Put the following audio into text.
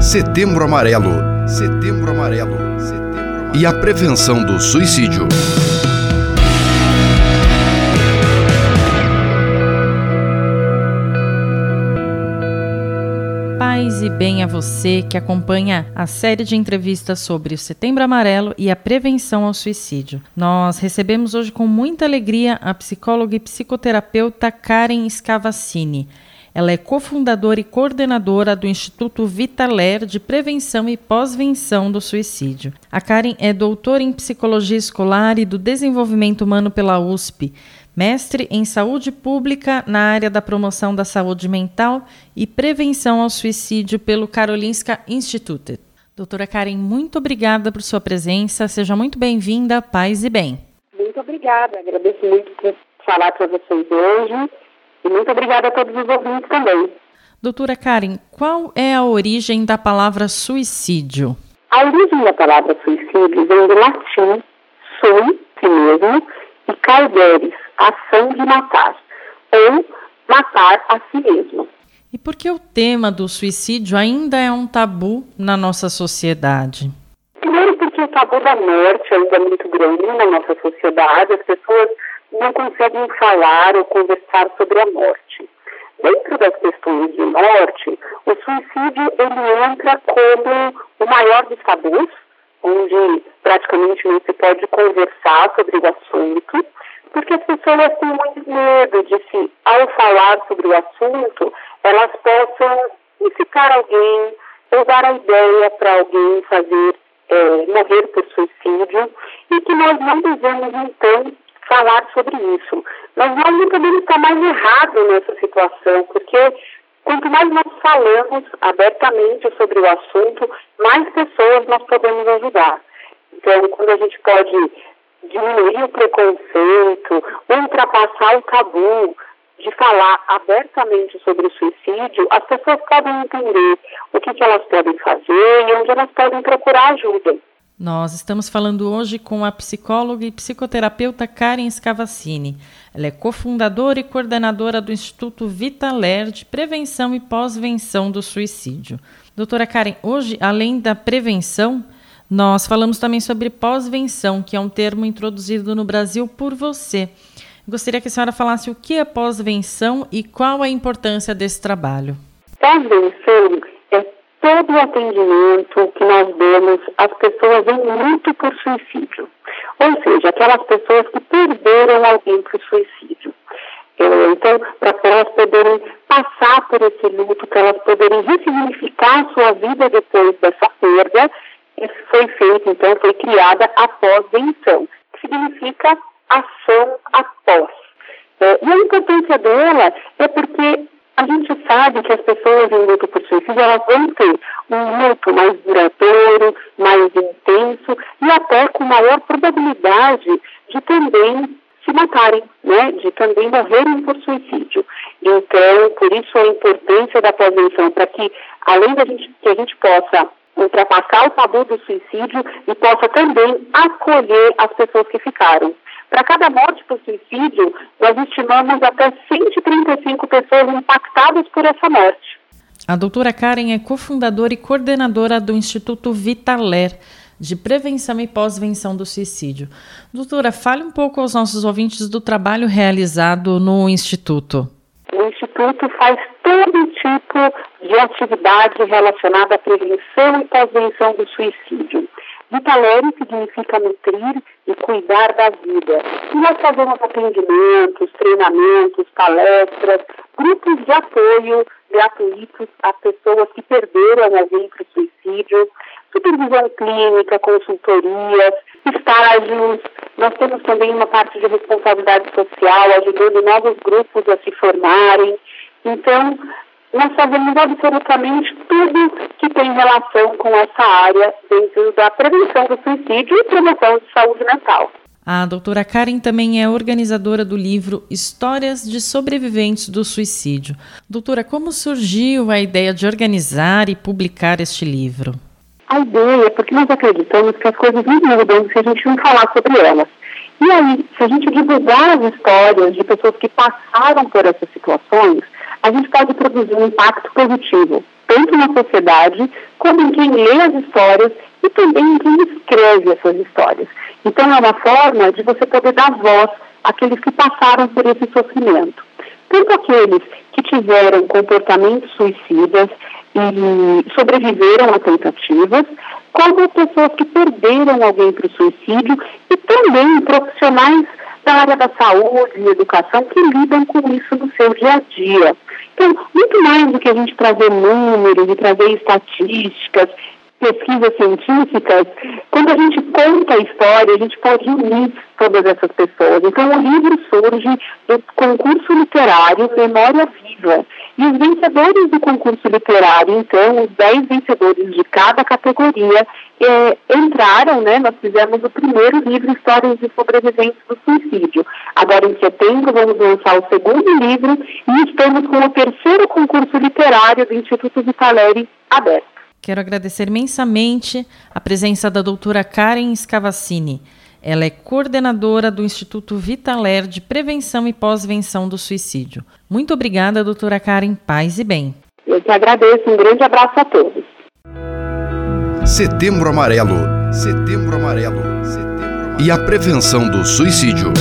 Setembro Amarelo. Setembro Amarelo. Setembro Amarelo. E a prevenção do suicídio. Paz e bem a você que acompanha a série de entrevistas sobre o Setembro Amarelo e a prevenção ao suicídio. Nós recebemos hoje com muita alegria a psicóloga e psicoterapeuta Karen Scavacini. Ela é cofundadora e coordenadora do Instituto Vitaler de Prevenção e Pós-Venção do Suicídio. A Karen é doutora em Psicologia Escolar e do Desenvolvimento Humano pela USP, mestre em Saúde Pública na área da promoção da saúde mental e prevenção ao suicídio pelo Karolinska Institute. Doutora Karen, muito obrigada por sua presença. Seja muito bem-vinda, paz e bem. Muito obrigada. Agradeço muito por falar para vocês hoje e muito obrigada a todos os ouvintes também. Doutora Karen, qual é a origem da palavra suicídio? A origem da palavra suicídio vem do latim sui, si mesmo, e cauderis, ação de matar, ou matar a si mesmo. E por que o tema do suicídio ainda é um tabu na nossa sociedade? Primeiro porque o tabu da morte ainda é muito grande na nossa sociedade, as pessoas não conseguem falar ou conversar sobre a morte. Dentro das questões de morte, o suicídio ele entra como o maior dos tabus, onde praticamente não se pode conversar sobre o assunto, porque as pessoas têm muito medo de se, ao falar sobre o assunto, elas possam incitar alguém ou dar a ideia para alguém fazer é, morrer por suicídio e que nós não devemos então falar sobre isso. Mas nós não podemos estar mais errados nessa situação, porque quanto mais nós falamos abertamente sobre o assunto, mais pessoas nós podemos ajudar. Então, quando a gente pode diminuir o preconceito, ultrapassar o tabu de falar abertamente sobre o suicídio, as pessoas podem entender o que, que elas podem fazer e onde elas podem procurar ajuda. Nós estamos falando hoje com a psicóloga e psicoterapeuta Karen Scavacini. Ela é cofundadora e coordenadora do Instituto Vitaler de Prevenção e Pós-Venção do Suicídio. Doutora Karen, hoje, além da prevenção, nós falamos também sobre pós-venção, que é um termo introduzido no Brasil por você. Gostaria que a senhora falasse o que é pós-venção e qual a importância desse trabalho. Pós-venção todo o atendimento que nós damos às pessoas em luto por suicídio. Ou seja, aquelas pessoas que perderam alguém por suicídio. Então, para elas poderem passar por esse luto, para elas poderem ressignificar a sua vida depois dessa perda, isso foi feito, então, foi criada a pós-venção, que significa ação após. É, e a importância dela é porque a gente sabe que as pessoas em luto por suicídio elas vão ter um luto mais duradouro, mais intenso e até com maior probabilidade de também se matarem, né? de também morrerem por suicídio. Então, por isso a importância da prevenção, para que, além da gente, que a gente possa ultrapassar o tabu do suicídio e possa também acolher as pessoas que ficaram. Para cada morte por suicídio, nós estimamos até 135 pessoas impactadas por essa morte. A doutora Karen é cofundadora e coordenadora do Instituto Vitaler, de Prevenção e Pós-Venção do Suicídio. Doutora, fale um pouco aos nossos ouvintes do trabalho realizado no Instituto. O Instituto faz todo tipo de atividade relacionada à prevenção e pós-venção do suicídio. Vitalere significa nutrir e cuidar da vida. E nós fazemos atendimentos, treinamentos, palestras, grupos de apoio gratuitos a pessoas que perderam alguém para o suicídio, supervisão clínica, consultorias, estágios. Nós temos também uma parte de responsabilidade social, ajudando novos grupos a se formarem. Então, nós fazemos absolutamente tudo que tem relação com essa área dentro da prevenção do suicídio e promoção de saúde mental. A doutora Karen também é organizadora do livro Histórias de Sobreviventes do Suicídio. Doutora, como surgiu a ideia de organizar e publicar este livro? A ideia é porque nós acreditamos que as coisas não mudam se a gente não falar sobre elas. E aí, se a gente divulgar as histórias de pessoas que passaram por essas situações, a gente pode produzir um impacto positivo tanto na sociedade, como em quem lê as histórias e também em quem escreve essas histórias. Então, é uma forma de você poder dar voz àqueles que passaram por esse sofrimento. Tanto aqueles que tiveram comportamentos suicidas e sobreviveram a tentativas, como pessoas que perderam alguém para o suicídio e também profissionais da área da saúde e educação que lidam com isso no seu dia a dia. Então, muito mais do que a gente trazer números e trazer estatísticas, pesquisas científicas, quando a gente conta a história, a gente pode unir todas essas pessoas. Então, o livro surge do concurso literário Memória Viva. E os vencedores do concurso literário, então, os 10 vencedores de cada categoria, eh, entraram, né? Nós fizemos o primeiro livro, Histórias de Sobreviventes do Suicídio. Agora, em setembro, vamos lançar o segundo livro e estamos com o terceiro concurso literário do Instituto Vitaleri aberto. Quero agradecer imensamente a presença da doutora Karen Scavacini. Ela é coordenadora do Instituto Vitaler de Prevenção e Pós-Venção do Suicídio. Muito obrigada, doutora Karen. Paz e bem. Eu que agradeço. Um grande abraço a todos. Setembro Amarelo. Setembro Amarelo. Setembro Amarelo. E a prevenção do suicídio.